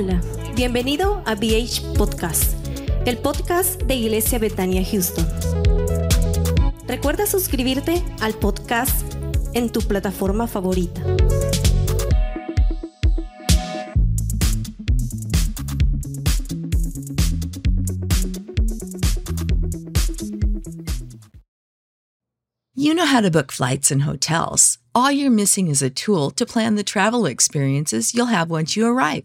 Hola, bienvenido a BH Podcast, el podcast de Iglesia Betania Houston. Recuerda suscribirte al podcast en tu plataforma favorita. You know how to book flights and hotels. All you're missing is a tool to plan the travel experiences you'll have once you arrive.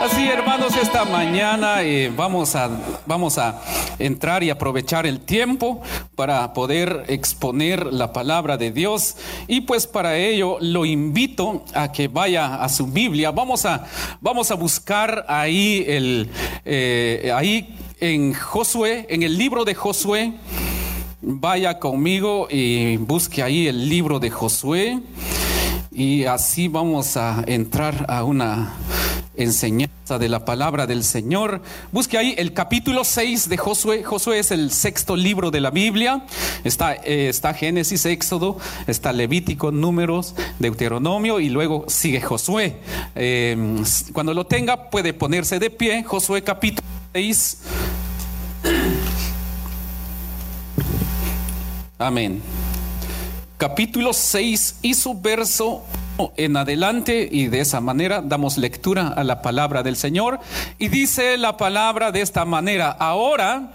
Así, hermanos, esta mañana eh, vamos, a, vamos a entrar y aprovechar el tiempo para poder exponer la palabra de Dios. Y pues para ello lo invito a que vaya a su Biblia. Vamos a, vamos a buscar ahí, el, eh, ahí en Josué, en el libro de Josué. Vaya conmigo y busque ahí el libro de Josué. Y así vamos a entrar a una enseñanza de la palabra del Señor. Busque ahí el capítulo 6 de Josué. Josué es el sexto libro de la Biblia. Está, eh, está Génesis, Éxodo, está Levítico, Números, Deuteronomio y luego sigue Josué. Eh, cuando lo tenga puede ponerse de pie. Josué capítulo 6. Amén. Capítulo 6 y su verso en adelante y de esa manera damos lectura a la palabra del Señor. Y dice la palabra de esta manera, ahora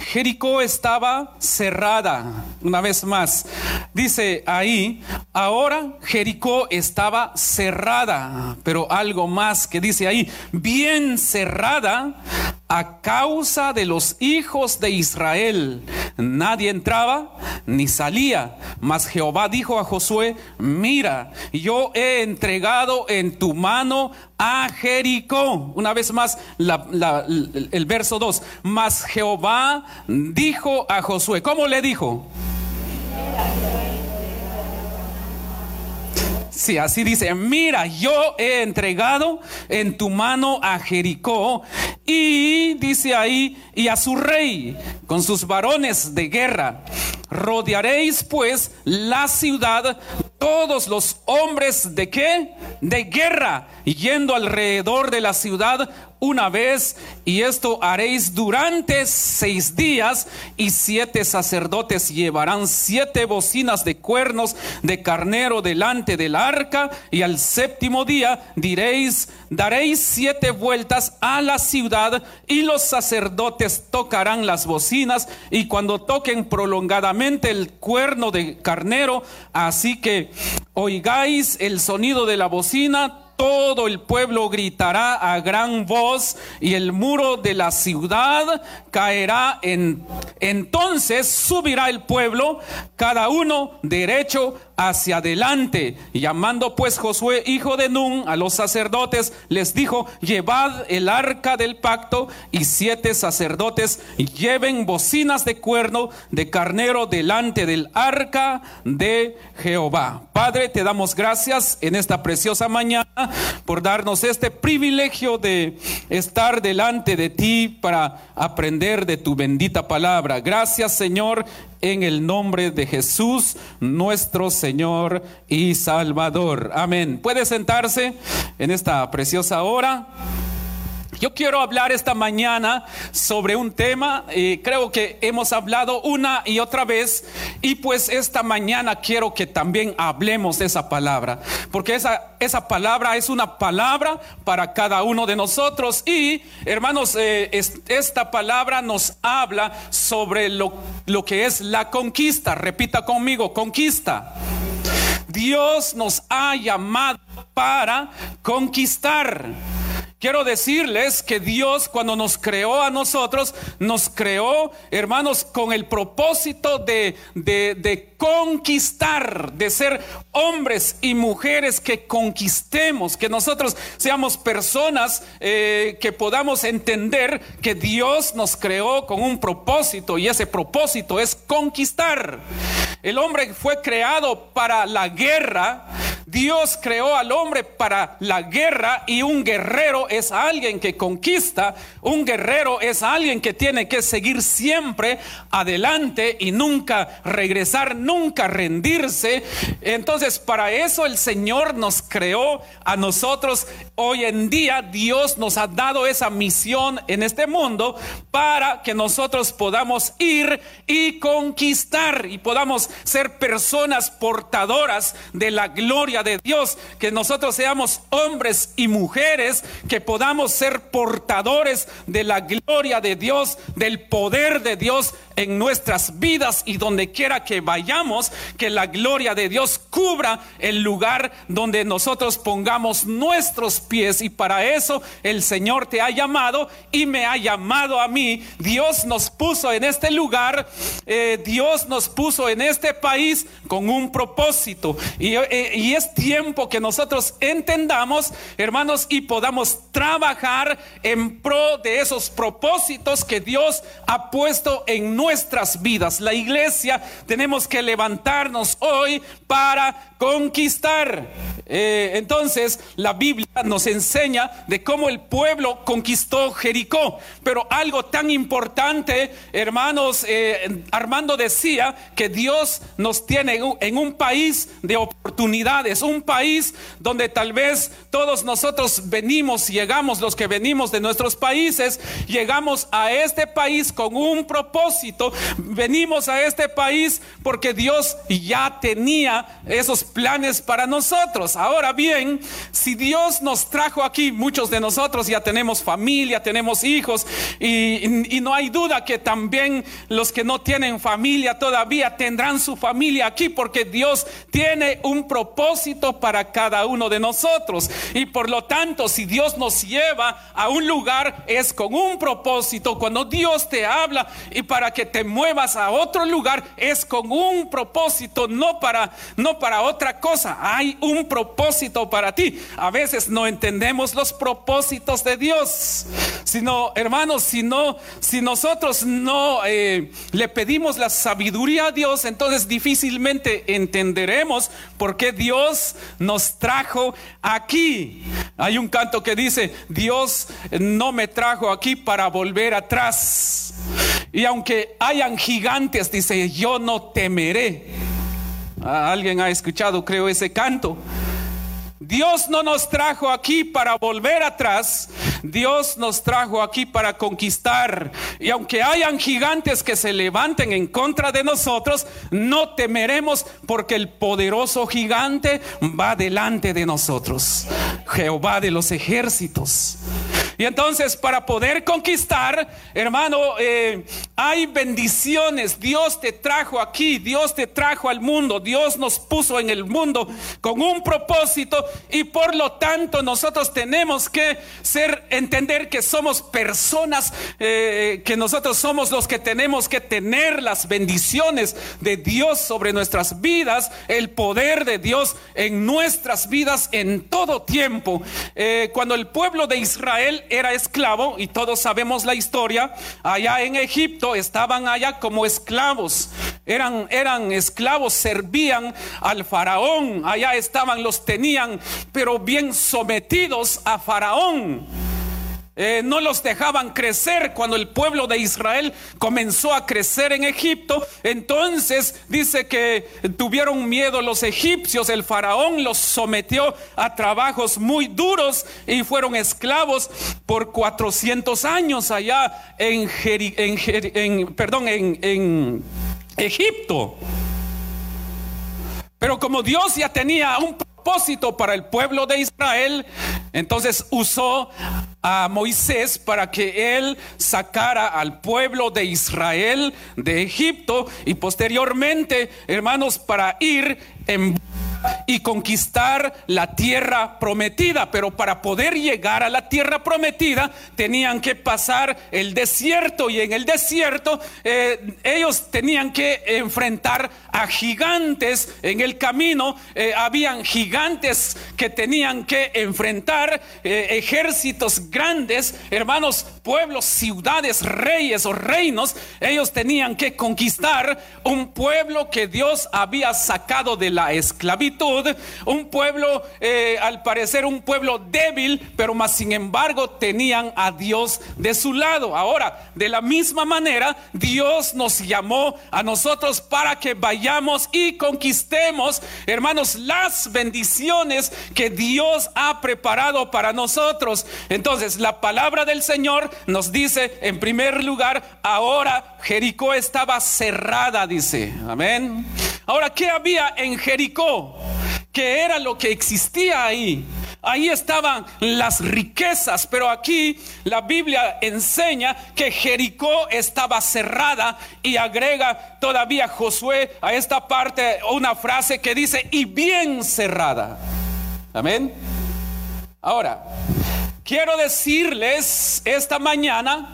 Jericó estaba cerrada, una vez más, dice ahí, ahora Jericó estaba cerrada, pero algo más que dice ahí, bien cerrada a causa de los hijos de Israel. Nadie entraba ni salía, mas Jehová dijo a Josué, mira, yo he entregado en tu mano a Jericó. Una vez más, el verso 2, mas Jehová dijo a Josué, ¿cómo le dijo? Sí, así dice, mira, yo he entregado en tu mano a Jericó y dice ahí, y a su rey con sus varones de guerra. Rodearéis pues la ciudad todos los hombres de qué? De guerra, yendo alrededor de la ciudad una vez, y esto haréis durante seis días, y siete sacerdotes llevarán siete bocinas de cuernos de carnero delante del arca, y al séptimo día diréis, daréis siete vueltas a la ciudad, y los sacerdotes tocarán las bocinas, y cuando toquen prolongadamente el cuerno de carnero, así que oigáis el sonido de la bocina, todo el pueblo gritará a gran voz y el muro de la ciudad caerá en entonces subirá el pueblo cada uno derecho hacia adelante. Llamando pues Josué, hijo de Nun, a los sacerdotes, les dijo, llevad el arca del pacto y siete sacerdotes lleven bocinas de cuerno de carnero delante del arca de Jehová. Padre, te damos gracias en esta preciosa mañana por darnos este privilegio de estar delante de ti para aprender de tu bendita palabra. Gracias Señor en el nombre de Jesús, nuestro Señor y Salvador. Amén. Puede sentarse en esta preciosa hora. Yo quiero hablar esta mañana sobre un tema, eh, creo que hemos hablado una y otra vez, y pues esta mañana quiero que también hablemos de esa palabra, porque esa, esa palabra es una palabra para cada uno de nosotros. Y hermanos, eh, esta palabra nos habla sobre lo, lo que es la conquista. Repita conmigo, conquista. Dios nos ha llamado para conquistar. Quiero decirles que Dios cuando nos creó a nosotros, nos creó, hermanos, con el propósito de, de, conquistar, de ser hombres y mujeres que conquistemos, que nosotros seamos personas eh, que podamos entender que Dios nos creó con un propósito y ese propósito es conquistar. El hombre fue creado para la guerra. Dios creó al hombre para la guerra y un guerrero es alguien que conquista, un guerrero es alguien que tiene que seguir siempre adelante y nunca regresar, nunca rendirse. Entonces, para eso el Señor nos creó a nosotros. Hoy en día Dios nos ha dado esa misión en este mundo para que nosotros podamos ir y conquistar y podamos ser personas portadoras de la gloria de Dios, que nosotros seamos hombres y mujeres que podamos ser portadores de la gloria de Dios, del poder de Dios en nuestras vidas y donde quiera que vayamos, que la gloria de Dios cubra el lugar donde nosotros pongamos nuestros pies. Y para eso el Señor te ha llamado y me ha llamado a mí. Dios nos puso en este lugar, eh, Dios nos puso en este país con un propósito. Y, eh, y es tiempo que nosotros entendamos, hermanos, y podamos trabajar en pro de esos propósitos que Dios ha puesto en nuestras vidas. La iglesia tenemos que levantarnos hoy para conquistar. Eh, entonces, la Biblia nos enseña de cómo el pueblo conquistó Jericó. Pero algo tan importante, hermanos, eh, Armando decía que Dios nos tiene en un país de oportunidades, un país donde tal vez todos nosotros venimos, llegamos, los que venimos de nuestros países, llegamos a este país con un propósito. Venimos a este país porque Dios ya tenía esos planes para nosotros. Ahora bien, si Dios nos trajo aquí, muchos de nosotros ya tenemos familia, tenemos hijos y, no hay duda que también los que no tienen familia todavía tendrán su familia aquí porque Dios tiene un propósito para cada uno de nosotros. Y por lo tanto, si Dios nos lleva a un lugar es con un propósito. Cuando Dios te habla y para que te muevas a otro lugar es con un propósito, no para no para otra cosa. Hay un propósito para ti. A veces no entendemos los propósitos de Dios. Sino, hermanos, si no, si nosotros no eh, le pedimos la sabiduría a Dios, entonces difícilmente entenderemos por qué Dios nos trajo aquí. Hay un canto que dice, Dios no me trajo aquí para volver atrás. Y aunque hayan gigantes, dice, yo no temeré. Alguien ha escuchado, creo, ese canto. Dios no nos trajo aquí para volver atrás, Dios nos trajo aquí para conquistar. Y aunque hayan gigantes que se levanten en contra de nosotros, no temeremos porque el poderoso gigante va delante de nosotros. Jehová de los ejércitos. Y entonces para poder conquistar, hermano, eh, hay bendiciones. Dios te trajo aquí, Dios te trajo al mundo, Dios nos puso en el mundo con un propósito y por lo tanto nosotros tenemos que ser, entender que somos personas, eh, que nosotros somos los que tenemos que tener las bendiciones de Dios sobre nuestras vidas, el poder de Dios en nuestras vidas en todo tiempo. Eh, cuando el pueblo de Israel era esclavo, y todos sabemos la historia, allá en Egipto estaban allá como esclavos, eran, eran esclavos, servían al faraón, allá estaban, los tenían, pero bien sometidos a faraón. Eh, no los dejaban crecer cuando el pueblo de Israel comenzó a crecer en Egipto. Entonces dice que tuvieron miedo los egipcios, el faraón los sometió a trabajos muy duros y fueron esclavos por 400 años allá en, Egipto. Pero como Dios ya tenía un propósito para el pueblo de Israel, entonces usó a Moisés para que él sacara al pueblo de Israel de Egipto y posteriormente, hermanos, para ir en y conquistar la tierra prometida. Pero para poder llegar a la tierra prometida tenían que pasar el desierto y en el desierto eh, ellos tenían que enfrentar a gigantes en el camino. Eh, habían gigantes que tenían que enfrentar eh, ejércitos grandes, hermanos, pueblos, ciudades, reyes o reinos. Ellos tenían que conquistar un pueblo que Dios había sacado de la esclavitud un pueblo, eh, al parecer un pueblo débil, pero más sin embargo tenían a Dios de su lado. Ahora, de la misma manera, Dios nos llamó a nosotros para que vayamos y conquistemos, hermanos, las bendiciones que Dios ha preparado para nosotros. Entonces, la palabra del Señor nos dice, en primer lugar, ahora Jericó estaba cerrada, dice. Amén. Ahora, ¿qué había en Jericó? ¿Qué era lo que existía ahí? Ahí estaban las riquezas, pero aquí la Biblia enseña que Jericó estaba cerrada y agrega todavía Josué a esta parte una frase que dice, y bien cerrada. Amén. Ahora, quiero decirles esta mañana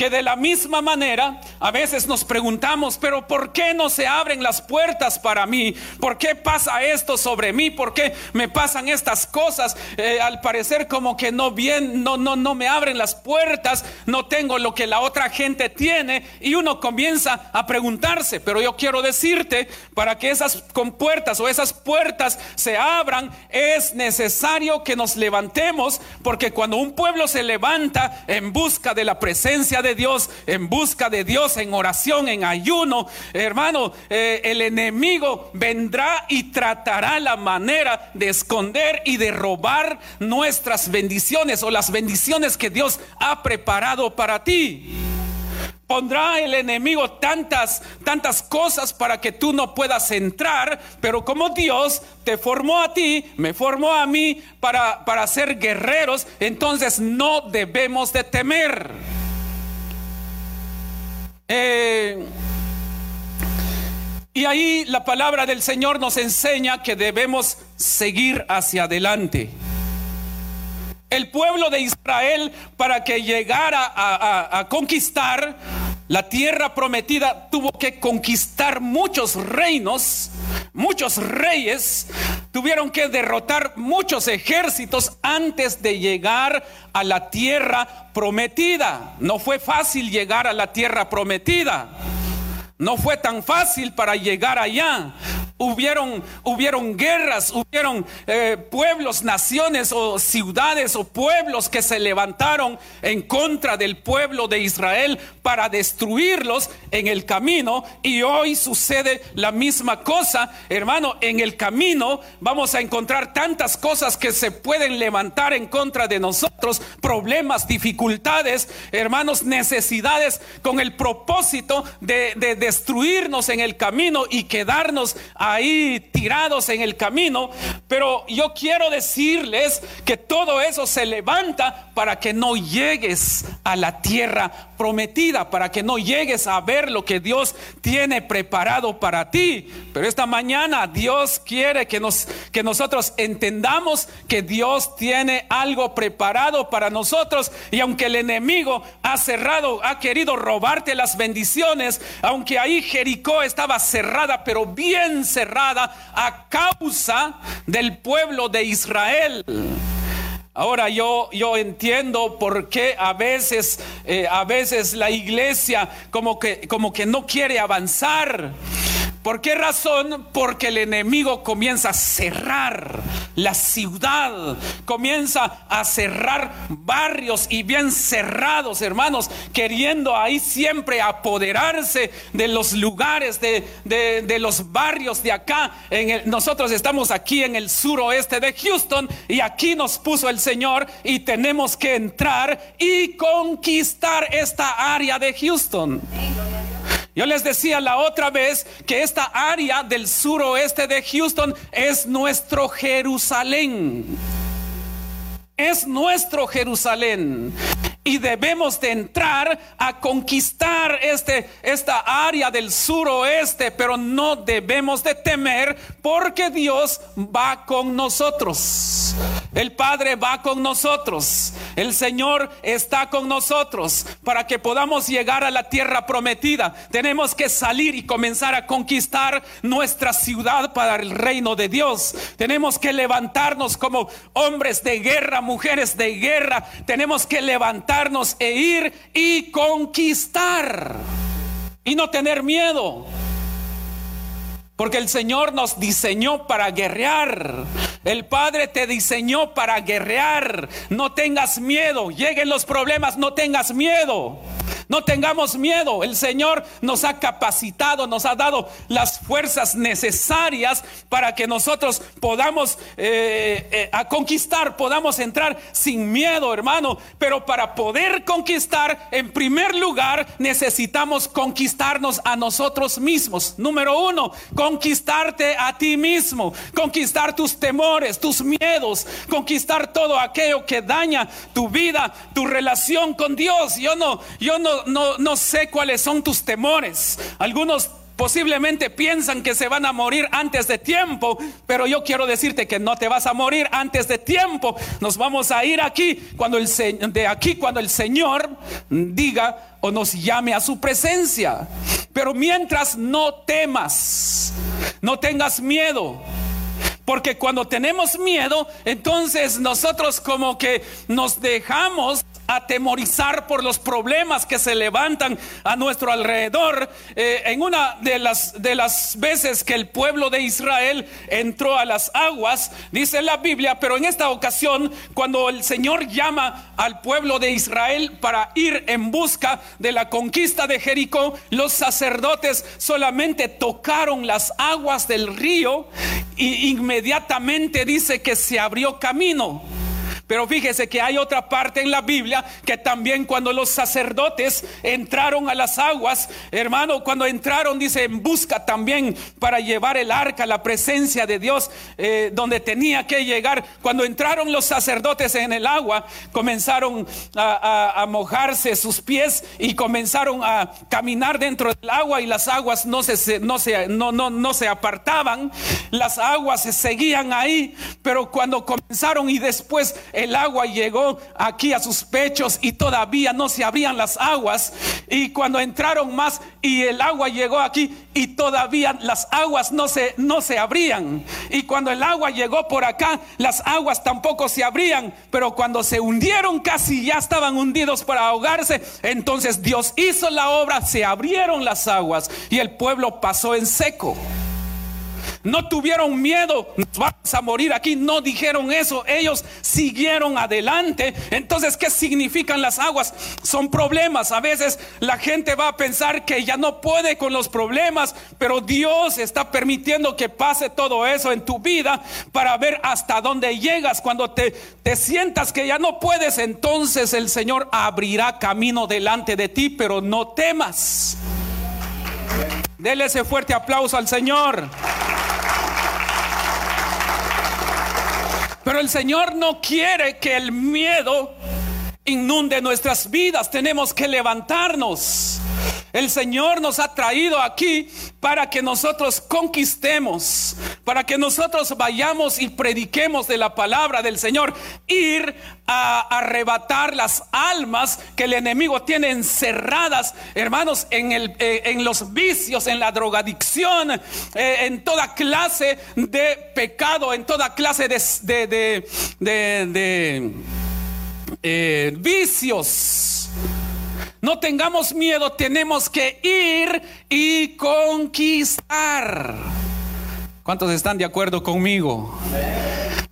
que de la misma manera a veces nos preguntamos, pero ¿por qué no se abren las puertas para mí? ¿Por qué pasa esto sobre mí? ¿Por qué me pasan estas cosas? Eh, al parecer como que no bien, no, no, no me abren las puertas, no tengo lo que la otra gente tiene y uno comienza a preguntarse, pero yo quiero decirte, para que esas compuertas o esas puertas se abran, es necesario que nos levantemos, porque cuando un pueblo se levanta en busca de la presencia de Dios, en busca de Dios, en oración, en ayuno, hermano, eh, el enemigo vendrá y tratará la manera de esconder y de robar nuestras bendiciones o las bendiciones que Dios ha preparado para ti pondrá el enemigo tantas, tantas cosas para que tú no puedas entrar, pero como Dios te formó a ti, me formó a mí para, para ser guerreros, entonces no debemos de temer. Eh, y ahí la palabra del Señor nos enseña que debemos seguir hacia adelante. El pueblo de Israel, para que llegara a, a conquistar la tierra prometida, tuvo que conquistar muchos reinos, muchos reyes, tuvieron que derrotar muchos ejércitos antes de llegar a la tierra prometida. No fue fácil llegar a la tierra prometida. No fue tan fácil para llegar allá. Hubieron, hubieron guerras, hubieron eh, pueblos, naciones o ciudades o pueblos que se levantaron en contra del pueblo de Israel para destruirlos en el camino. Y hoy sucede la misma cosa, hermano, en el camino vamos a encontrar tantas cosas que se pueden levantar en contra de nosotros, problemas, dificultades, hermanos, necesidades, con el propósito de, de destruirnos en el camino y quedarnos ahí tirados en el camino, pero yo quiero decirles que todo eso se levanta para que no llegues a la tierra prometida, para que no llegues a ver lo que Dios tiene preparado para ti. Pero esta mañana Dios quiere que nos que nosotros entendamos que Dios tiene algo preparado para nosotros y aunque el enemigo ha cerrado, ha querido robarte las bendiciones, aunque ahí Jericó estaba cerrada, pero bien cerrada a causa del pueblo de Israel. Ahora yo, yo entiendo por qué a veces, eh, a veces la iglesia como que, como que no quiere avanzar. ¿Por qué razón? Porque el enemigo comienza a cerrar la ciudad, comienza a cerrar barrios y bien cerrados, hermanos, queriendo ahí siempre apoderarse de los lugares, de, los barrios de acá. Nosotros estamos aquí en el suroeste de Houston y aquí nos puso el Señor y tenemos que entrar y conquistar esta área de Houston. Yo les decía la otra vez que esta área del suroeste de Houston es nuestro Jerusalén. Es nuestro Jerusalén y debemos de entrar a conquistar este, esta área del suroeste, pero no debemos de temer porque Dios va con nosotros. El Padre va con nosotros. El Señor está con nosotros para que podamos llegar a la tierra prometida. Tenemos que salir y comenzar a conquistar nuestra ciudad para el reino de Dios. Tenemos que levantarnos como hombres de guerra, mujeres de guerra. Tenemos que levantar e ir y conquistar y no tener miedo. Porque el Señor nos diseñó para guerrear. El Padre te diseñó para guerrear. No tengas miedo. Lleguen los problemas, no tengas miedo. No tengamos miedo. El Señor nos ha capacitado, nos ha dado las fuerzas necesarias para que nosotros podamos eh, eh, a conquistar, podamos entrar sin miedo, hermano. Pero para poder conquistar, en primer lugar, necesitamos conquistarnos a nosotros mismos. Número uno, conquistarte a ti mismo, conquistar tus temores, tus miedos, conquistar todo aquello que daña tu vida, tu relación con Dios. Yo no, yo no no, sé cuáles son tus temores. Algunos posiblemente piensan que se van a morir antes de tiempo, pero yo quiero decirte que no te vas a morir antes de tiempo. Nos vamos a ir aquí cuando el de aquí cuando el Señor diga o nos llame a su presencia. Pero mientras no temas, no tengas miedo. Porque cuando tenemos miedo, entonces nosotros como que nos dejamos atemorizar por los problemas que se levantan a nuestro alrededor. Eh, en una de las, de las veces que el pueblo de Israel entró a las aguas, dice la Biblia, pero en esta ocasión, cuando el Señor llama al pueblo de Israel para ir en busca de la conquista de Jericó, los sacerdotes solamente tocaron las aguas del río y inmediatamente dice que se abrió camino. Pero fíjese que hay otra parte en la Biblia que también cuando los sacerdotes entraron a las aguas, hermano, cuando entraron, dice, en busca también para llevar el arca, la presencia de Dios, eh, donde tenía que llegar. Cuando entraron los sacerdotes en el agua, comenzaron a, mojarse sus pies y comenzaron a caminar dentro del agua y las aguas no se, no se, no, no, no se apartaban, las aguas se seguían ahí, pero cuando comenzaron y después el agua llegó aquí a sus pechos y todavía no se abrían las aguas. Y cuando entraron más y el agua llegó aquí y todavía las aguas no se, no se abrían. Y cuando el agua llegó por acá, las aguas tampoco se abrían. Pero cuando se hundieron casi ya estaban hundidos para ahogarse. Entonces Dios hizo la obra, se abrieron las aguas y el pueblo pasó en seco. No tuvieron miedo, nos vamos a morir aquí. No dijeron eso, ellos siguieron adelante. Entonces, ¿qué significan las aguas? Son problemas. A veces la gente va a pensar que ya no puede con los problemas, pero Dios está permitiendo que pase todo eso en tu vida para ver hasta dónde llegas. Cuando te, te sientas que ya no puedes, entonces el Señor abrirá camino delante de ti, pero no temas. Dele ese fuerte aplauso al Señor. Pero el Señor no quiere que el miedo inunde nuestras vidas. Tenemos que levantarnos. El Señor nos ha traído aquí para que nosotros conquistemos, para que nosotros vayamos y prediquemos de la palabra del Señor, ir a arrebatar las almas que el enemigo tiene encerradas, hermanos, en, el, eh, en los vicios, en la drogadicción, eh, en toda clase de pecado, en toda clase de, de, de, eh, vicios No tengamos miedo, tenemos que ir y conquistar. ¿Cuántos están de acuerdo conmigo?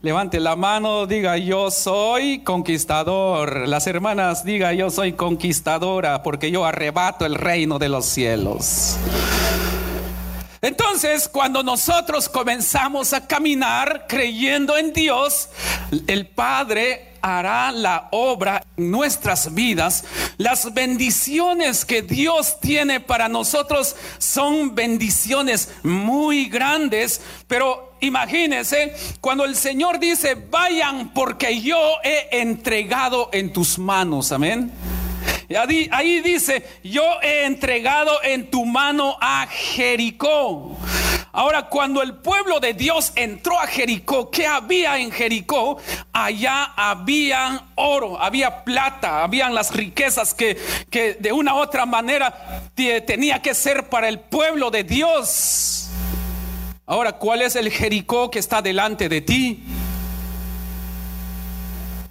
Levante la mano, diga yo soy conquistador. Las hermanas diga yo soy conquistadora porque yo arrebato el reino de los cielos. Entonces, cuando nosotros comenzamos a caminar creyendo en Dios, el Padre hará la obra en nuestras vidas. Las bendiciones que Dios tiene para nosotros son bendiciones muy grandes, pero imagínense cuando el Señor dice, vayan porque yo he entregado en tus manos, amén. Ahí, dice, yo he entregado en tu mano a Jericó. Ahora, cuando el pueblo de Dios entró a Jericó, ¿qué había en Jericó? Allá había oro, había plata, habían las riquezas que, que de una u otra manera tenía que ser para el pueblo de Dios. Ahora, ¿cuál es el Jericó que está delante de ti?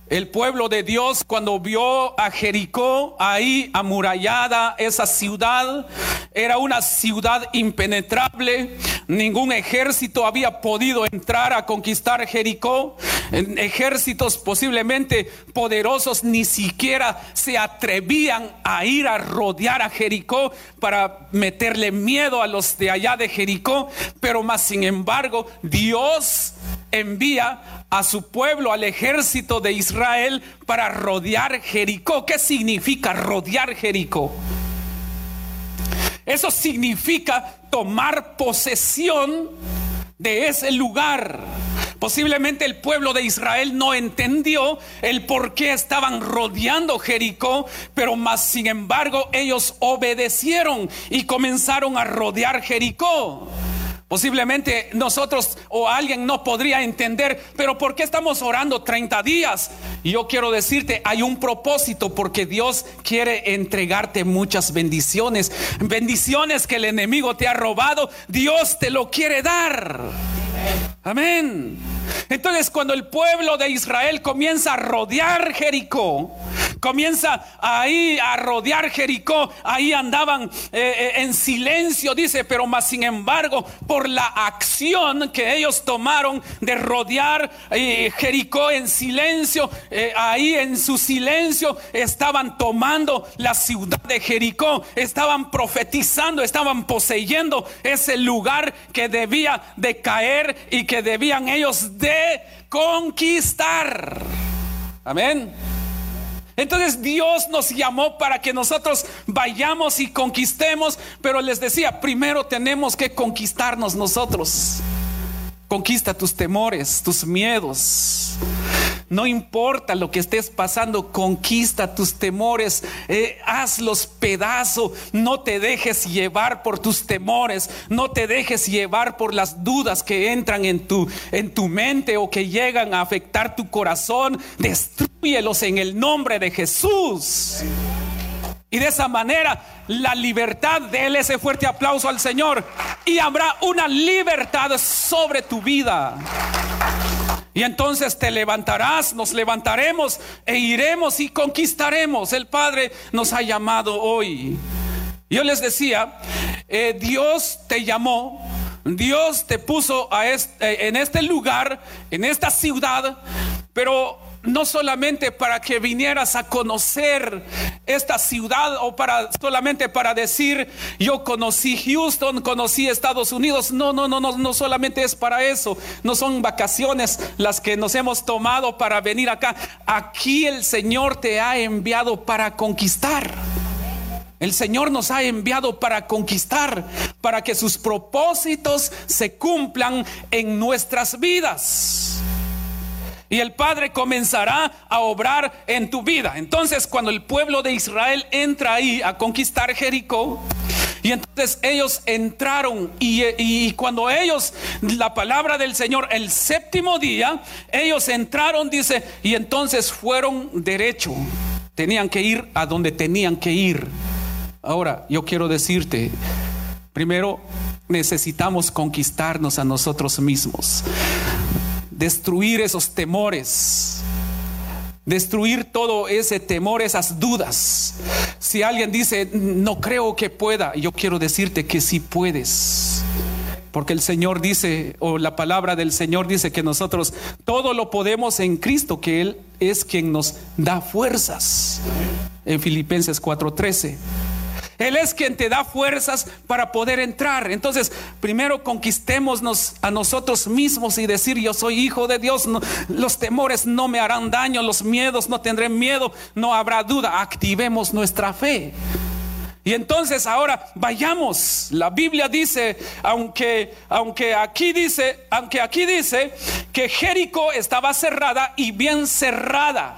El pueblo de Dios cuando vio a Jericó ahí amurallada, esa ciudad era una ciudad impenetrable, ningún ejército había podido entrar a conquistar Jericó, ejércitos posiblemente poderosos ni siquiera se atrevían a ir a rodear a Jericó para meterle miedo a los de allá de Jericó, pero más sin embargo Dios envía a su pueblo, al ejército de Israel, para rodear Jericó. ¿Qué significa rodear Jericó? Eso significa tomar posesión de ese lugar. Posiblemente el pueblo de Israel no entendió el por qué estaban rodeando Jericó, pero más sin embargo ellos obedecieron y comenzaron a rodear Jericó. Posiblemente nosotros o alguien no podría entender, pero ¿por qué estamos orando 30 días? Y yo quiero decirte, hay un propósito porque Dios quiere entregarte muchas bendiciones. Bendiciones que el enemigo te ha robado, Dios te lo quiere dar. Amén. Entonces cuando el pueblo de Israel comienza a rodear Jericó, comienza ahí a rodear Jericó, ahí andaban eh, eh, en silencio, dice, pero más sin embargo, por la acción que ellos tomaron de rodear eh, Jericó en silencio, ahí en su silencio estaban tomando la ciudad de Jericó, estaban profetizando, estaban poseyendo ese lugar que debía de caer y que debían ellos de conquistar. Amén. Entonces Dios nos llamó para que nosotros vayamos y conquistemos, pero les decía, primero tenemos que conquistarnos nosotros. Conquista tus temores, tus miedos. No importa lo que estés pasando, conquista tus temores, eh, hazlos pedazo, no te dejes llevar por tus temores, no te dejes llevar por las dudas que entran en tu, en tu mente o que llegan a afectar tu corazón, destruyelos en el nombre de Jesús. Y de esa manera la libertad, déle ese fuerte aplauso al Señor y habrá una libertad sobre tu vida. Y entonces te levantarás, nos levantaremos e iremos y conquistaremos. El Padre nos ha llamado hoy. Yo les decía, eh, Dios te llamó, Dios te puso a eh, en este lugar, en esta ciudad, pero no solamente para que vinieras a conocer esta ciudad o para solamente para decir yo conocí Houston, conocí Estados Unidos. No, no, no, no, no solamente es para eso. No son vacaciones las que nos hemos tomado para venir acá. Aquí el Señor te ha enviado para conquistar. El Señor nos ha enviado para conquistar, para que sus propósitos se cumplan en nuestras vidas. Y el Padre comenzará a obrar en tu vida. Entonces, cuando el pueblo de Israel entra ahí a conquistar Jericó, y entonces ellos entraron y, cuando ellos, la palabra del Señor, el séptimo día, ellos entraron, dice, y entonces fueron derecho. Tenían que ir a donde tenían que ir. Ahora, yo quiero decirte, primero necesitamos conquistarnos a nosotros mismos destruir esos temores, destruir todo ese temor, esas dudas. Si alguien dice, no creo que pueda, yo quiero decirte que sí puedes. Porque el Señor dice, o la palabra del Señor dice que nosotros todo lo podemos en Cristo, que Él es quien nos da fuerzas. En Filipenses 4:13. Él es quien te da fuerzas para poder entrar. Entonces, primero conquistémonos a nosotros mismos y decir, yo soy hijo de Dios. los temores no me harán daño, los miedos no tendré miedo, no habrá duda. Activemos nuestra fe. Y entonces ahora vayamos. La Biblia dice, aunque, aunque aquí dice, aunque aquí dice que Jericó estaba cerrada y bien cerrada.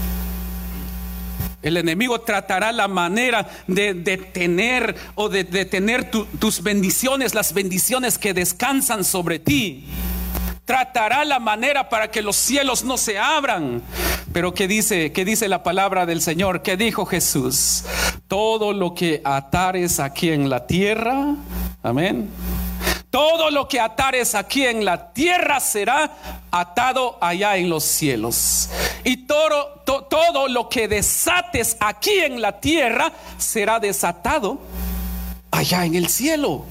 El enemigo tratará la manera de detener o de detener tu, tus bendiciones, las bendiciones que descansan sobre ti. Tratará la manera para que los cielos no se abran. Pero ¿qué dice? ¿Qué dice la palabra del Señor? ¿Qué dijo Jesús? Todo lo que atares aquí en la tierra, amén todo lo que atares aquí en la tierra será atado allá en los cielos. Y todo, todo lo que desates aquí en la tierra será desatado allá en el cielo.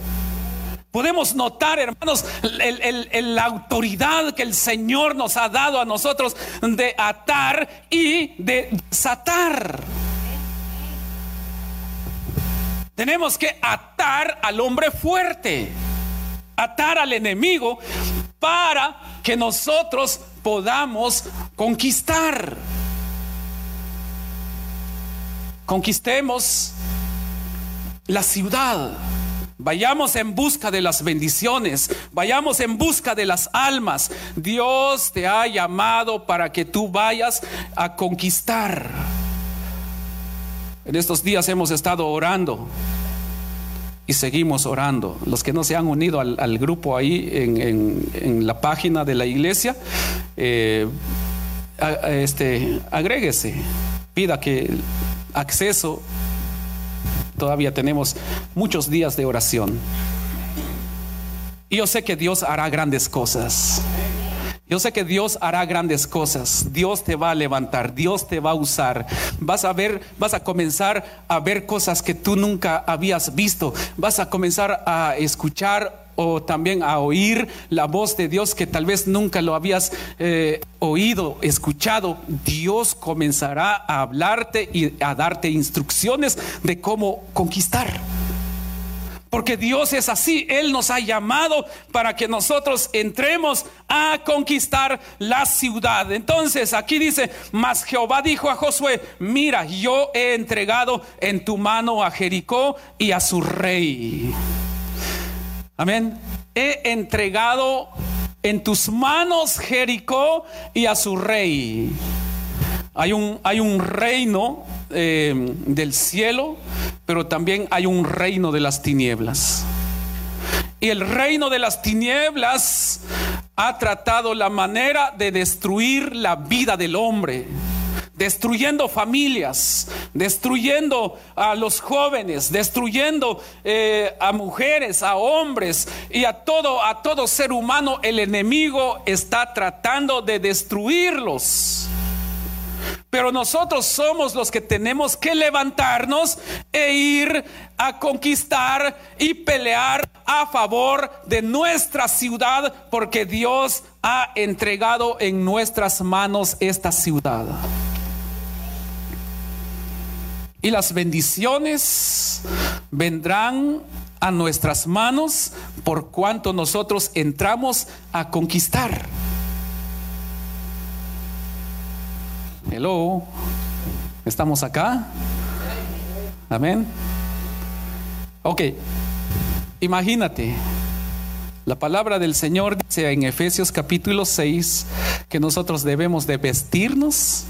Podemos notar, hermanos, la autoridad que el Señor nos ha dado a nosotros de atar y de desatar. Tenemos que atar al hombre fuerte atar al enemigo para que nosotros podamos conquistar. Conquistemos la ciudad. Vayamos en busca de las bendiciones, vayamos en busca de las almas. Dios te ha llamado para que tú vayas a conquistar. En estos días hemos estado orando y seguimos orando. Los que no se han unido al, grupo ahí en, la página de la iglesia, eh, este, agréguese, pida que acceso. Todavía tenemos muchos días de oración. Y yo sé que Dios hará grandes cosas. Yo sé que Dios hará grandes cosas. Dios te va a levantar, Dios te va a usar. Vas a ver, vas a comenzar a ver cosas que tú nunca habías visto. Vas a comenzar a escuchar o también a oír la voz de Dios que tal vez nunca lo habías eh, oído, escuchado. Dios comenzará a hablarte y a darte instrucciones de cómo conquistar. Porque Dios es así, Él nos ha llamado para que nosotros entremos a conquistar la ciudad. Entonces aquí dice, mas Jehová dijo a Josué, mira, yo he entregado en tu mano a Jericó y a su rey. Amén. He entregado en tus manos Jericó y a su rey. Hay un, hay un reino eh, del cielo, pero también hay un reino de las tinieblas. Y el reino de las tinieblas ha tratado la manera de destruir la vida del hombre destruyendo familias, destruyendo a los jóvenes, destruyendo eh, a mujeres, a hombres y a todo, a todo ser humano. El enemigo está tratando de destruirlos. Pero nosotros somos los que tenemos que levantarnos e ir a conquistar y pelear a favor de nuestra ciudad porque Dios ha entregado en nuestras manos esta ciudad. Y las bendiciones vendrán a nuestras manos por cuanto nosotros entramos a conquistar. Hello, ¿estamos acá? Amén. Ok, imagínate, la palabra del Señor dice en Efesios capítulo 6 que nosotros debemos de vestirnos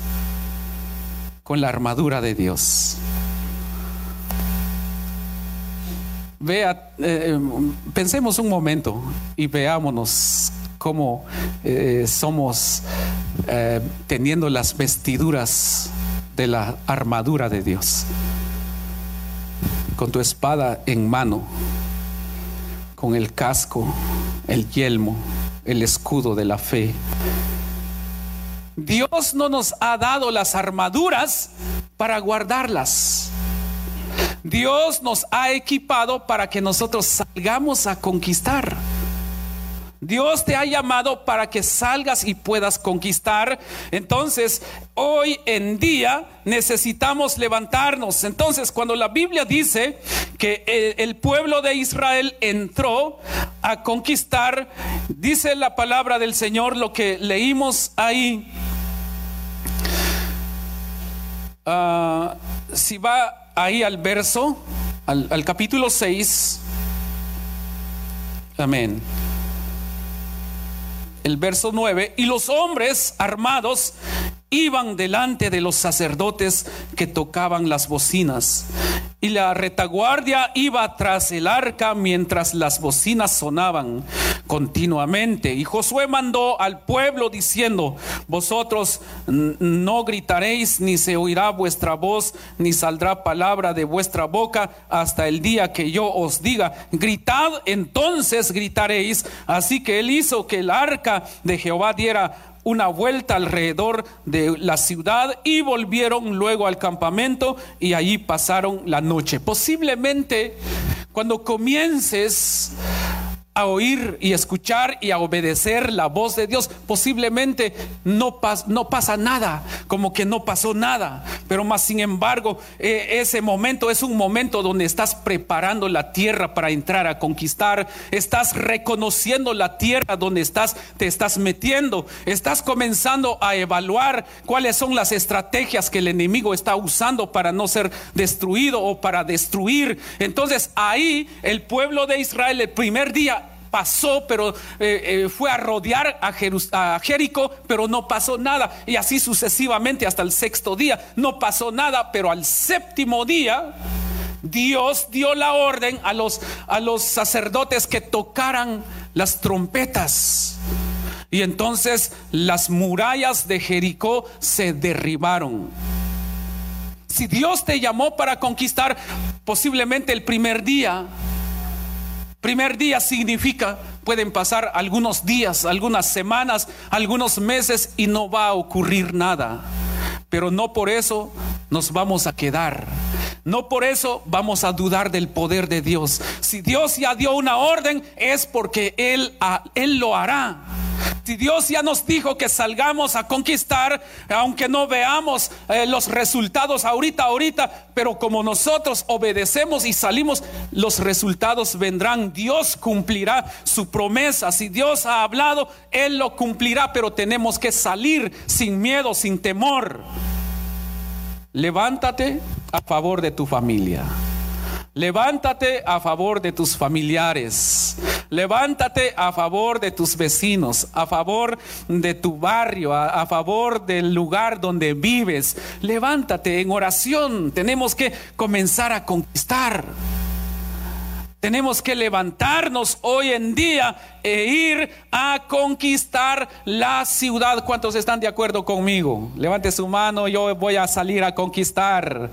con la armadura de Dios. Vea, eh, pensemos un momento y veámonos cómo eh, somos eh, teniendo las vestiduras de la armadura de Dios. Con tu espada en mano, con el casco, el yelmo, el escudo de la fe Dios no nos ha dado las armaduras para guardarlas. Dios nos ha equipado para que nosotros salgamos a conquistar. Dios te ha llamado para que salgas y puedas conquistar. Entonces, hoy en día necesitamos levantarnos. Entonces, cuando la Biblia dice que el, pueblo de Israel entró a conquistar, dice la palabra del Señor lo que leímos ahí Ah, si va ahí al verso, al, al capítulo 6, amén. El verso 9, y los hombres armados iban delante de los sacerdotes que tocaban las bocinas y la retaguardia iba tras el arca mientras las bocinas sonaban continuamente. Y Josué mandó al pueblo diciendo, vosotros no gritaréis, ni se oirá vuestra voz, ni saldrá palabra de vuestra boca hasta el día que yo os diga, gritad, entonces gritaréis. Así que él hizo que el arca de Jehová diera una vuelta alrededor de la ciudad y volvieron luego al campamento y allí pasaron la noche. Posiblemente cuando comiences a oír y escuchar y a obedecer la voz de Dios, posiblemente no, no pasa nada, como que no pasó nada, pero más sin embargo, eh, ese momento es un momento donde estás preparando la tierra para entrar a conquistar, estás reconociendo la tierra donde estás, te estás metiendo, estás comenzando a evaluar cuáles son las estrategias que el enemigo está usando para no ser destruido o para destruir. Entonces ahí el pueblo de Israel el primer día pasó, pero eh, eh, fue a rodear a, a Jericó, pero no pasó nada. Y así sucesivamente hasta el sexto día, no pasó nada, pero al séptimo día... Dios dio la orden a los, a los sacerdotes que tocaran las trompetas. Y entonces las murallas de Jericó se derribaron. Si Dios te llamó para conquistar, posiblemente el primer día, Primer día significa, pueden pasar algunos días, algunas semanas, algunos meses y no va a ocurrir nada. Pero no por eso nos vamos a quedar. No por eso vamos a dudar del poder de Dios. Si Dios ya dio una orden es porque Él, Él lo hará. Si Dios ya nos dijo que salgamos a conquistar, aunque no veamos eh, los resultados ahorita, ahorita, pero como nosotros obedecemos y salimos, los resultados vendrán. Dios cumplirá su promesa. Si Dios ha hablado, Él lo cumplirá, pero tenemos que salir sin miedo, sin temor. Levántate a favor de tu familia. Levántate a favor de tus familiares. Levántate a favor de tus vecinos, a favor de tu barrio, a, favor del lugar donde vives. Levántate en oración. Tenemos que comenzar a conquistar. Tenemos que levantarnos hoy en día e ir a conquistar la ciudad. ¿Cuántos están de acuerdo conmigo? Levante su mano, yo voy a salir a conquistar.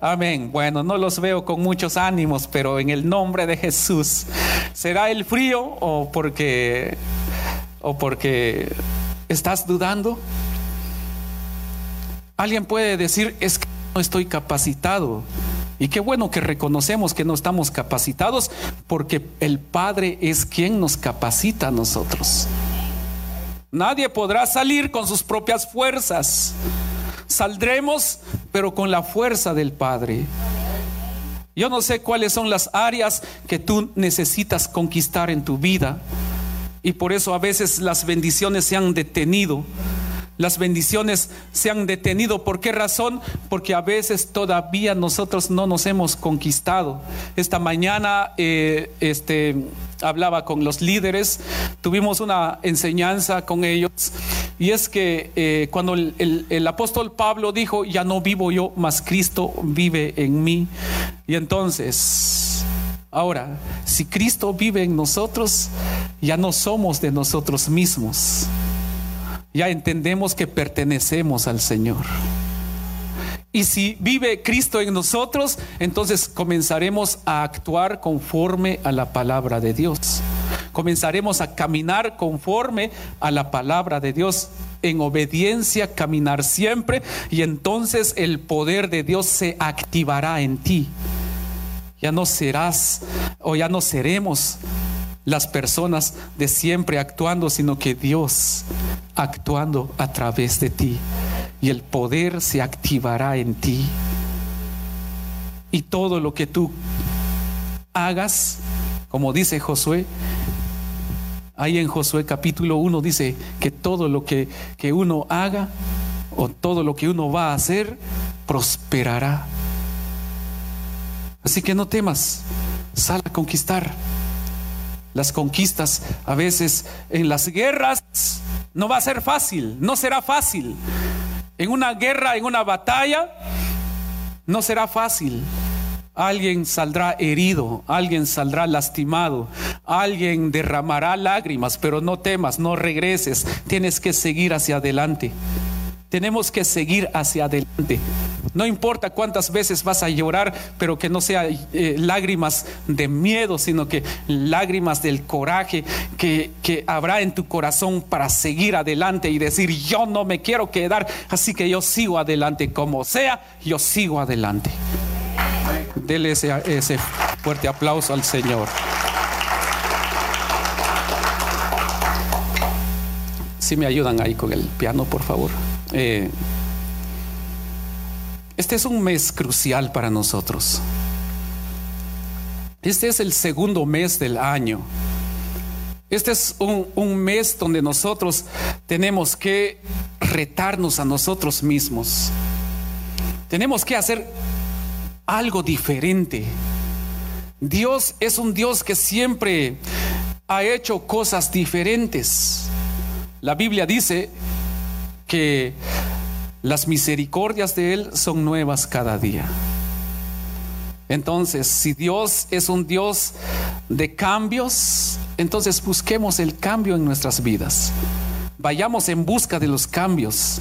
Amén. Bueno, no los veo con muchos ánimos, pero en el nombre de Jesús. ¿Será el frío o porque o porque estás dudando? Alguien puede decir, es que no estoy capacitado. Y qué bueno que reconocemos que no estamos capacitados porque el Padre es quien nos capacita a nosotros. Nadie podrá salir con sus propias fuerzas. Saldremos, pero con la fuerza del Padre. Yo no sé cuáles son las áreas que tú necesitas conquistar en tu vida. Y por eso a veces las bendiciones se han detenido las bendiciones se han detenido. ¿Por qué razón? Porque a veces todavía nosotros no nos hemos conquistado. Esta mañana eh, este, hablaba con los líderes, tuvimos una enseñanza con ellos y es que eh, cuando el, el, apóstol Pablo dijo, ya no vivo yo, mas Cristo vive en mí. Y entonces, ahora, si Cristo vive en nosotros, ya no somos de nosotros mismos ya entendemos que pertenecemos al Señor. Y si vive Cristo en nosotros, entonces comenzaremos a actuar conforme a la palabra de Dios. Comenzaremos a caminar conforme a la palabra de Dios, en obediencia, caminar siempre, y entonces el poder de Dios se activará en ti. Ya no serás o ya no seremos las personas de siempre actuando, sino que Dios actuando a través de ti. Y el poder se activará en ti. Y todo lo que tú hagas, como dice Josué, ahí en Josué capítulo 1 dice que todo lo que, que uno haga o todo lo que uno va a hacer, prosperará. Así que no temas, sal a conquistar las conquistas, a veces en las guerras, no va a ser fácil, no será fácil. En una guerra, en una batalla, no será fácil. Alguien saldrá herido, alguien saldrá lastimado, alguien derramará lágrimas, pero no temas, no regreses, tienes que seguir hacia adelante. Tenemos que seguir hacia adelante. No importa cuántas veces vas a llorar, pero que no sea eh, lágrimas de miedo, sino que lágrimas del coraje que, que habrá en tu corazón para seguir adelante y decir, yo no me quiero quedar, así que yo sigo adelante, como sea, yo sigo adelante. Dele ese, ese fuerte aplauso al Señor. Si me ayudan ahí con el piano, por favor. Eh, este es un mes crucial para nosotros. Este es el segundo mes del año. Este es un, un, mes donde nosotros tenemos que retarnos a nosotros mismos. Tenemos que hacer algo diferente. Dios es un Dios que siempre ha hecho cosas diferentes. La Biblia dice que las misericordias de Él son nuevas cada día. Entonces, si Dios es un Dios de cambios, entonces busquemos el cambio en nuestras vidas. Vayamos en busca de los cambios.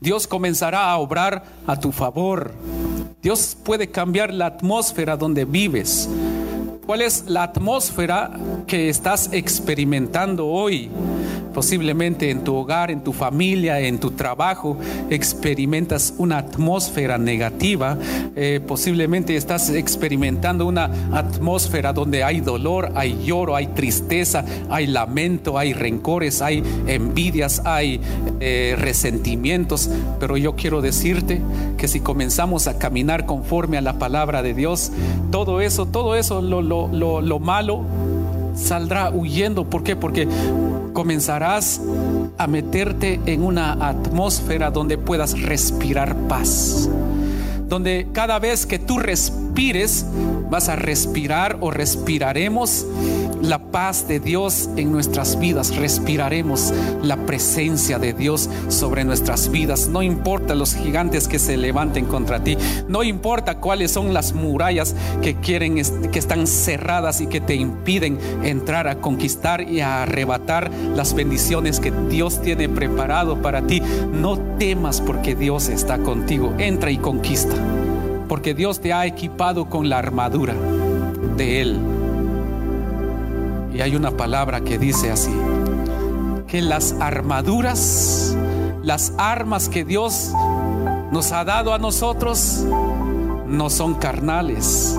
Dios comenzará a obrar a tu favor. Dios puede cambiar la atmósfera donde vives. ¿Cuál es la atmósfera que estás experimentando hoy? Posiblemente en tu hogar, en tu familia, en tu trabajo, experimentas una atmósfera negativa. Eh, posiblemente estás experimentando una atmósfera donde hay dolor, hay lloro, hay tristeza, hay lamento, hay rencores, hay envidias, hay eh, resentimientos. Pero yo quiero decirte que si comenzamos a caminar conforme a la palabra de Dios, todo eso, todo eso, lo, lo, lo, lo malo, saldrá huyendo. ¿Por qué? Porque comenzarás a meterte en una atmósfera donde puedas respirar paz. Donde cada vez que tú respires, vas a respirar o respiraremos la paz de Dios en nuestras vidas, respiraremos la presencia de Dios sobre nuestras vidas. No importa los gigantes que se levanten contra ti, no importa cuáles son las murallas que quieren que están cerradas y que te impiden entrar a conquistar y a arrebatar las bendiciones que Dios tiene preparado para ti. No temas porque Dios está contigo. Entra y conquista. Porque Dios te ha equipado con la armadura de Él y hay una palabra que dice así, que las armaduras, las armas que Dios nos ha dado a nosotros, no son carnales.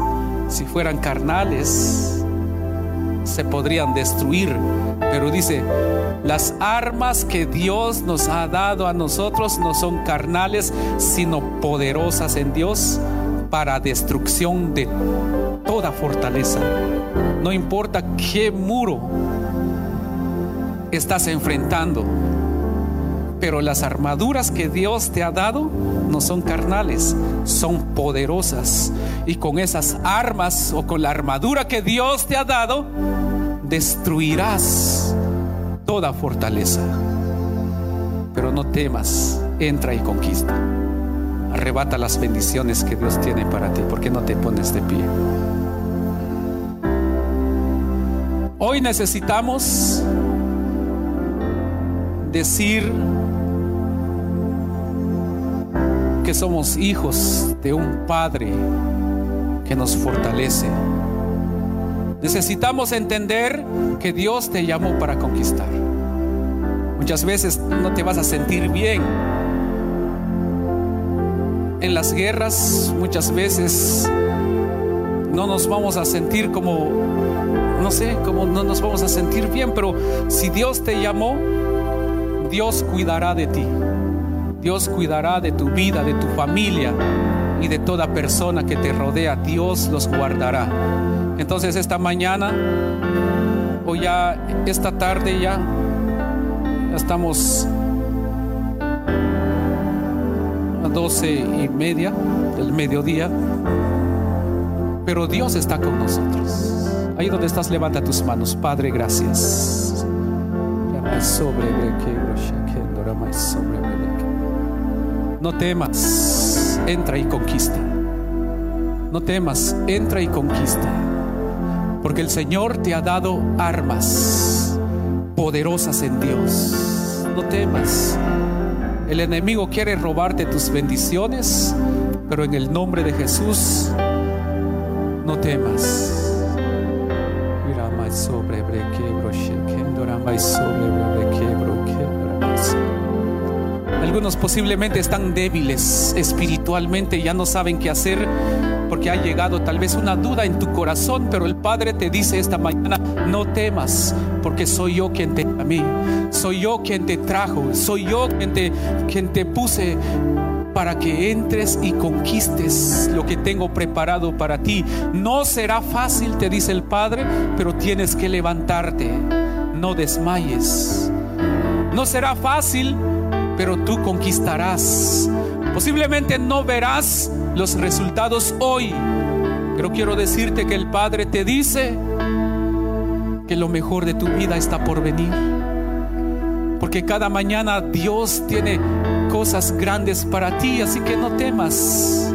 Si fueran carnales, se podrían destruir. Pero dice, las armas que Dios nos ha dado a nosotros no son carnales, sino poderosas en Dios para destrucción de toda fortaleza. No importa qué muro estás enfrentando, pero las armaduras que Dios te ha dado no son carnales, son poderosas. Y con esas armas o con la armadura que Dios te ha dado, destruirás toda fortaleza. Pero no temas, entra y conquista. Arrebata las bendiciones que Dios tiene para ti, porque no te pones de pie. Hoy necesitamos decir que somos hijos de un Padre que nos fortalece. Necesitamos entender que Dios te llamó para conquistar. Muchas veces no te vas a sentir bien. En las guerras muchas veces no nos vamos a sentir como, no sé, como no nos vamos a sentir bien, pero si Dios te llamó, Dios cuidará de ti. Dios cuidará de tu vida, de tu familia y de toda persona que te rodea. Dios los guardará. Entonces esta mañana o ya esta tarde ya, ya estamos a doce y media del mediodía. Pero Dios está con nosotros. Ahí donde estás, levanta tus manos. Padre, gracias. No temas, entra y conquista. No temas, entra y conquista. Porque el Señor te ha dado armas poderosas en Dios. No temas. El enemigo quiere robarte tus bendiciones, pero en el nombre de Jesús no temas. Algunos posiblemente están débiles espiritualmente, ya no saben qué hacer porque ha llegado tal vez una duda en tu corazón, pero el Padre te dice esta mañana, no temas, porque soy yo quien te llamé, soy yo quien te trajo, soy yo quien te, quien te puse para que entres y conquistes lo que tengo preparado para ti. No será fácil, te dice el Padre, pero tienes que levantarte. No desmayes. No será fácil, pero tú conquistarás. Posiblemente no verás los resultados hoy, pero quiero decirte que el Padre te dice que lo mejor de tu vida está por venir. Porque cada mañana Dios tiene cosas grandes para ti, así que no temas,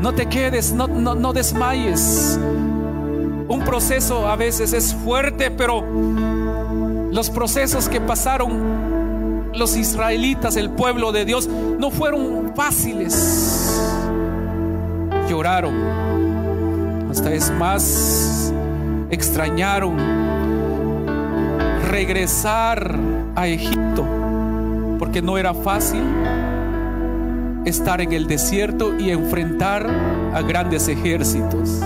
no te quedes, no, no, no desmayes. Un proceso a veces es fuerte, pero los procesos que pasaron los israelitas, el pueblo de Dios, no fueron fáciles. Lloraron, hasta es más, extrañaron, regresar a Egipto, porque no era fácil estar en el desierto y enfrentar a grandes ejércitos.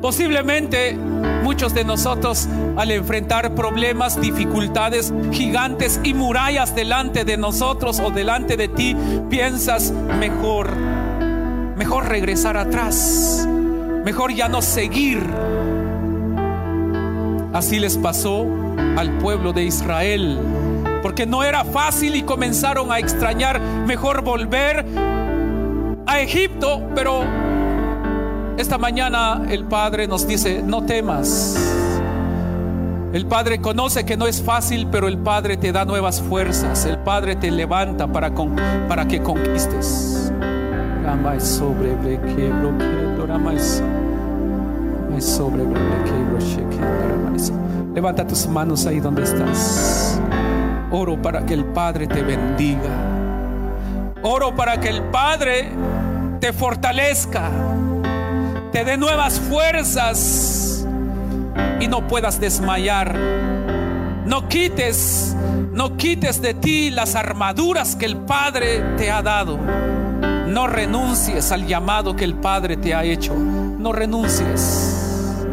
Posiblemente muchos de nosotros al enfrentar problemas, dificultades gigantes y murallas delante de nosotros o delante de ti, piensas mejor, mejor regresar atrás, mejor ya no seguir. Así les pasó al pueblo de Israel, porque no era fácil y comenzaron a extrañar, mejor volver a Egipto, pero esta mañana el Padre nos dice, no temas. El Padre conoce que no es fácil, pero el Padre te da nuevas fuerzas. El Padre te levanta para, para que conquistes. Levanta tus manos ahí donde estás. Oro para que el Padre te bendiga. Oro para que el Padre te fortalezca te dé nuevas fuerzas y no puedas desmayar. No quites, no quites de ti las armaduras que el Padre te ha dado. No renuncies al llamado que el Padre te ha hecho. No renuncies.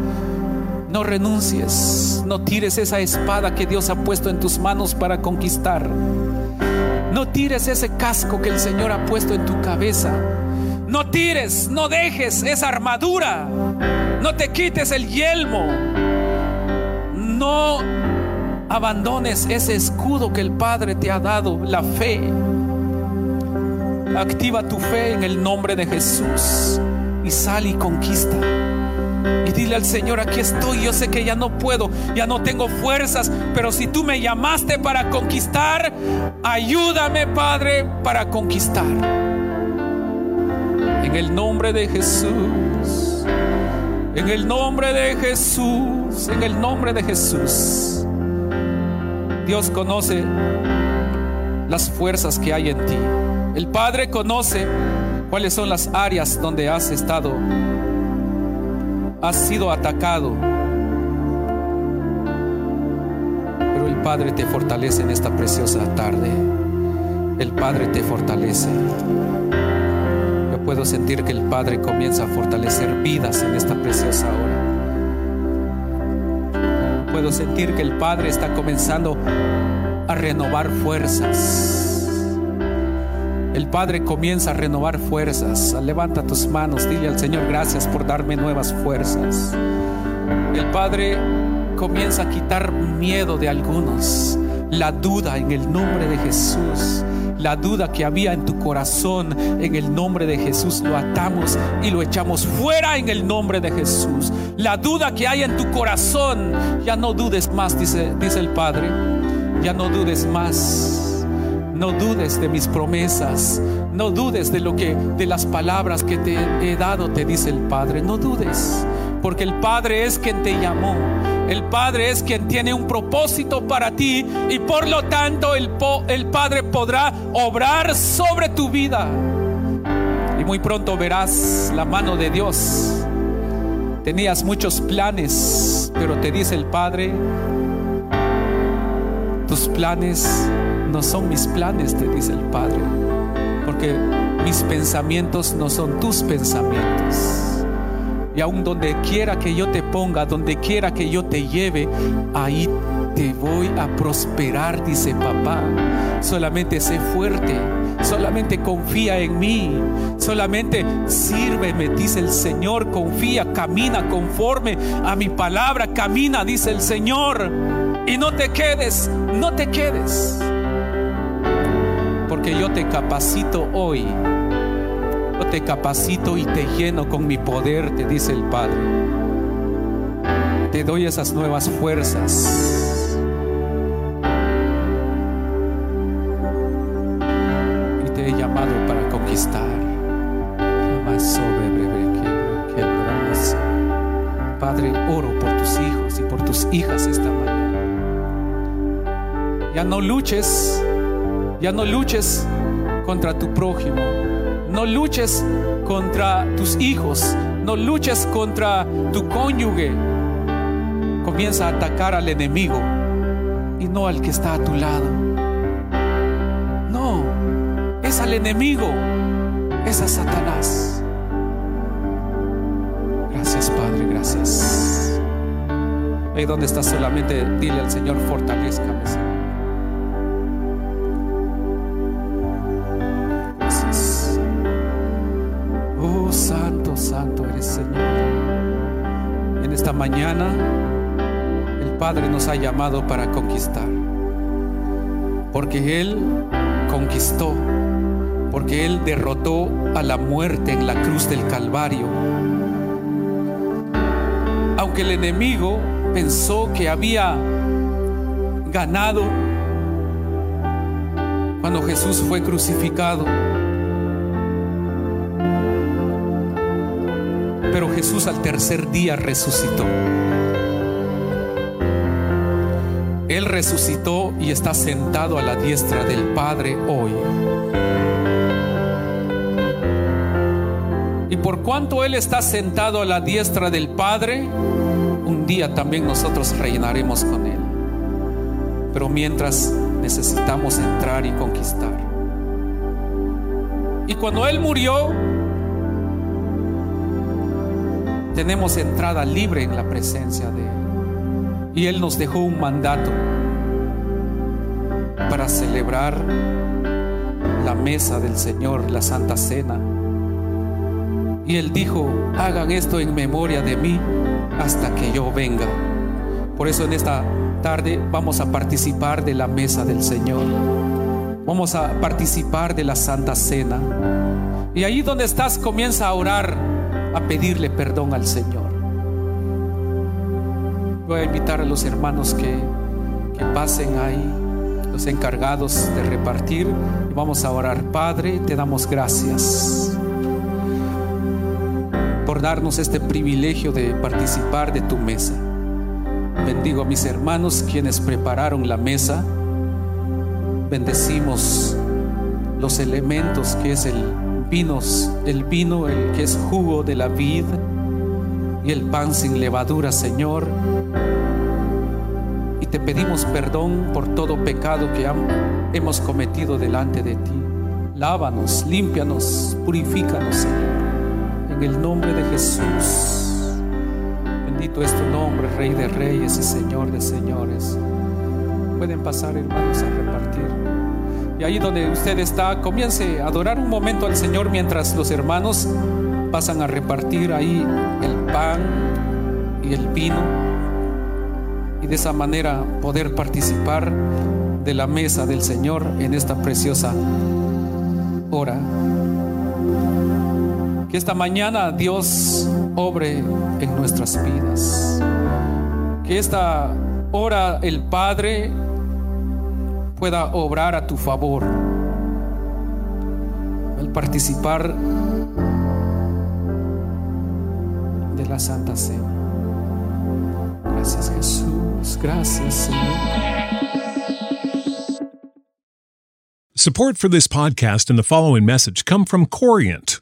No renuncies. No tires esa espada que Dios ha puesto en tus manos para conquistar. No tires ese casco que el Señor ha puesto en tu cabeza no tires, no dejes esa armadura. No te quites el yelmo. No abandones ese escudo que el Padre te ha dado, la fe. Activa tu fe en el nombre de Jesús y sal y conquista. Y dile al Señor, aquí estoy, yo sé que ya no puedo, ya no tengo fuerzas, pero si tú me llamaste para conquistar, ayúdame Padre para conquistar. En el nombre de Jesús. En el nombre de Jesús. En el nombre de Jesús. Dios conoce las fuerzas que hay en ti. El Padre conoce cuáles son las áreas donde has estado. Has sido atacado. Pero el Padre te fortalece en esta preciosa tarde. El Padre te fortalece puedo sentir que el Padre comienza a fortalecer vidas en esta preciosa hora. Puedo sentir que el Padre está comenzando a renovar fuerzas. El Padre comienza a renovar fuerzas. Levanta tus manos, dile al Señor gracias por darme nuevas fuerzas. El Padre comienza a quitar miedo de algunos, la duda en el nombre de Jesús la duda que había en tu corazón, en el nombre de Jesús lo atamos y lo echamos fuera en el nombre de Jesús. La duda que hay en tu corazón, ya no dudes más, dice, dice el Padre. Ya no dudes más. No dudes de mis promesas. No dudes de lo que de las palabras que te he dado, te dice el Padre. No dudes, porque el Padre es quien te llamó. El Padre es quien tiene un propósito para ti y por lo tanto el, el Padre podrá obrar sobre tu vida. Y muy pronto verás la mano de Dios. Tenías muchos planes, pero te dice el Padre, tus planes no son mis planes, te dice el Padre, porque mis pensamientos no son tus pensamientos. Y aún donde quiera que yo te ponga, donde quiera que yo te lleve, ahí te voy a prosperar, dice papá. Solamente sé fuerte, solamente confía en mí, solamente sírveme, dice el Señor, confía, camina conforme a mi palabra, camina, dice el Señor. Y no te quedes, no te quedes, porque yo te capacito hoy te capacito y te lleno con mi poder, te dice el Padre. Te doy esas nuevas fuerzas. Y te he llamado para conquistar. Padre, oro por tus hijos y por tus hijas esta mañana. Ya no luches, ya no luches contra tu prójimo no luches contra tus hijos, no luches contra tu cónyuge. Comienza a atacar al enemigo y no al que está a tu lado. No, es al enemigo, es a Satanás. Gracias Padre, gracias. Ahí donde estás solamente dile al Señor, fortalezcame. El Padre nos ha llamado para conquistar. Porque Él conquistó. Porque Él derrotó a la muerte en la cruz del Calvario. Aunque el enemigo pensó que había ganado cuando Jesús fue crucificado. Pero Jesús al tercer día resucitó. Él resucitó y está sentado a la diestra del Padre hoy. Y por cuanto Él está sentado a la diestra del Padre, un día también nosotros reinaremos con Él. Pero mientras necesitamos entrar y conquistar. Y cuando Él murió, tenemos entrada libre en la presencia de Él. Y Él nos dejó un mandato para celebrar la mesa del Señor, la Santa Cena. Y Él dijo, hagan esto en memoria de mí hasta que yo venga. Por eso en esta tarde vamos a participar de la mesa del Señor. Vamos a participar de la Santa Cena. Y ahí donde estás comienza a orar, a pedirle perdón al Señor. Voy a invitar a los hermanos que, que pasen ahí, los encargados de repartir. Vamos a orar. Padre, te damos gracias por darnos este privilegio de participar de tu mesa. Bendigo a mis hermanos quienes prepararon la mesa. Bendecimos los elementos que es el vino, el vino, el que es jugo de la vid y el pan sin levadura, Señor. Y te pedimos perdón por todo pecado que hemos cometido delante de ti. Lávanos, límpianos, purifícanos, Señor. En el nombre de Jesús. Bendito es tu nombre, Rey de Reyes y Señor de Señores. Pueden pasar, hermanos, a. Y ahí donde usted está, comience a adorar un momento al Señor mientras los hermanos pasan a repartir ahí el pan y el vino. Y de esa manera poder participar de la mesa del Señor en esta preciosa hora. Que esta mañana Dios obre en nuestras vidas. Que esta hora el Padre pueda obrar a tu favor. Al participar de la Santa Cena. Gracias Jesús. Gracias Señor. Support for this podcast and the following message come from Corient.